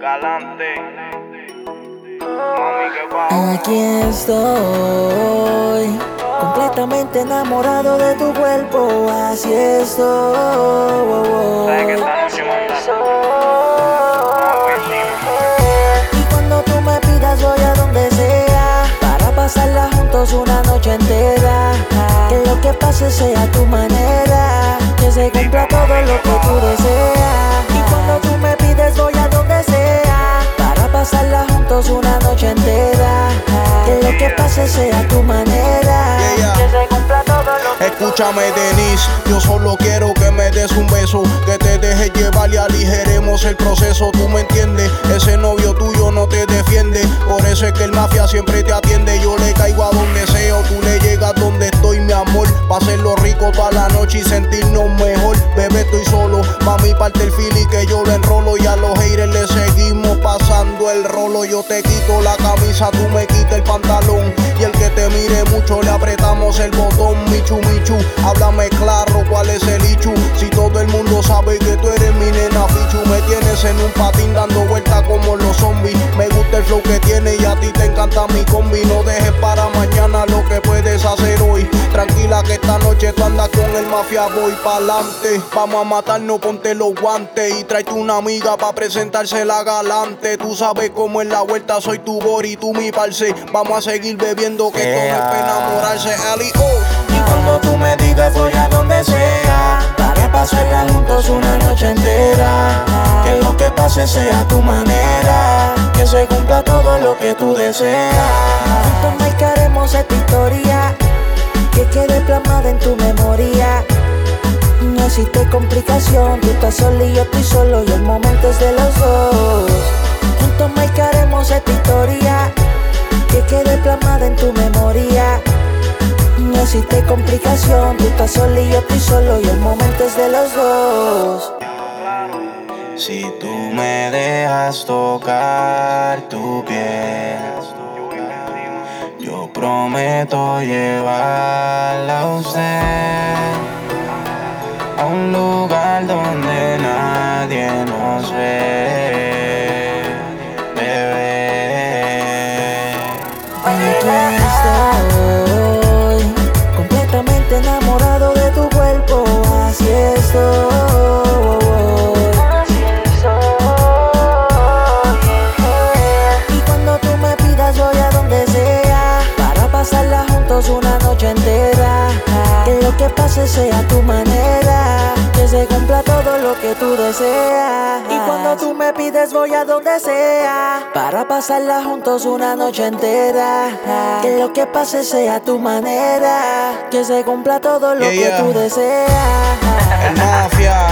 Galante. Mami. Aquí estoy, completamente enamorado de tu cuerpo, así estoy. Sabes que esta noche manda. Y cuando tú me pidas voy a donde sea, para pasarla juntos una noche entera. Que lo que pase sea tu manera, se cumpla todo lo que tú deseas. Y cuando tú me pides voy a donde sea, para pasarla juntos una noche entera. Que lo que pase sea tu manera, Yeah, yeah. que se cumpla todo lo que Escúchame, Denise, yo solo quiero que me des un beso, que te dejes llevar y aligeremos el proceso. Tú me entiendes, ese novio tuyo no te defiende, por eso es que el mafia siempre te atiende. Yo le caigo a donde sea, tú le llegas donde estoy, amor. Pa' hacerlo rico toda la noche y sentirnos mejor. Bebé, estoy solo, mami, parte el fili que yo lo enrolo y a los haters le seguimos pasando el rolo. Yo te quito la camisa, tú me quitas el pantalón y el que te mire mucho le apretamos el botón. Michu, Michu, háblame claro cuál con el mafia, voy pa'lante. Vamos a matarnos, ponte los guantes y tráete una amiga pa' presentársela galante. Tú sabes cómo es la vuelta, soy tu bori, tú mi parce. Vamos a seguir bebiendo que esto no es para enamorarse. Ali, oh. Y cuando tú me digas voy a donde sea Para pasarla juntos una noche entera Que lo que pase sea tu manera Que se cumpla todo lo que tú deseas Juntos marcaremos esta historia Tú estás solo y yo estoy solo Y el momento es de los dos. Juntos marcaremos esta historia Que quede plasmada en tu memoria. No existe complicación, tú estás solo y yo estoy solo y el momento es de los dos. Si tú me dejas tocar tu piel, yo prometo llevarla a usted a un lugar donde nadie nos ve, bebé. Que se cumpla todo lo que tú deseas. Y cuando tú me pides voy a donde sea. Para pasarla juntos una noche entera. Que lo que pase sea a tu manera. Que se cumpla todo lo Yeah, que yeah. tú deseas. El mafia,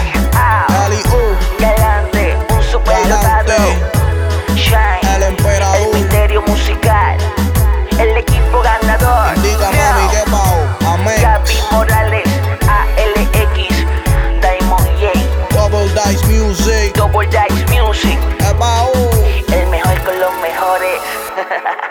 Ali, oh. Galante, un super ha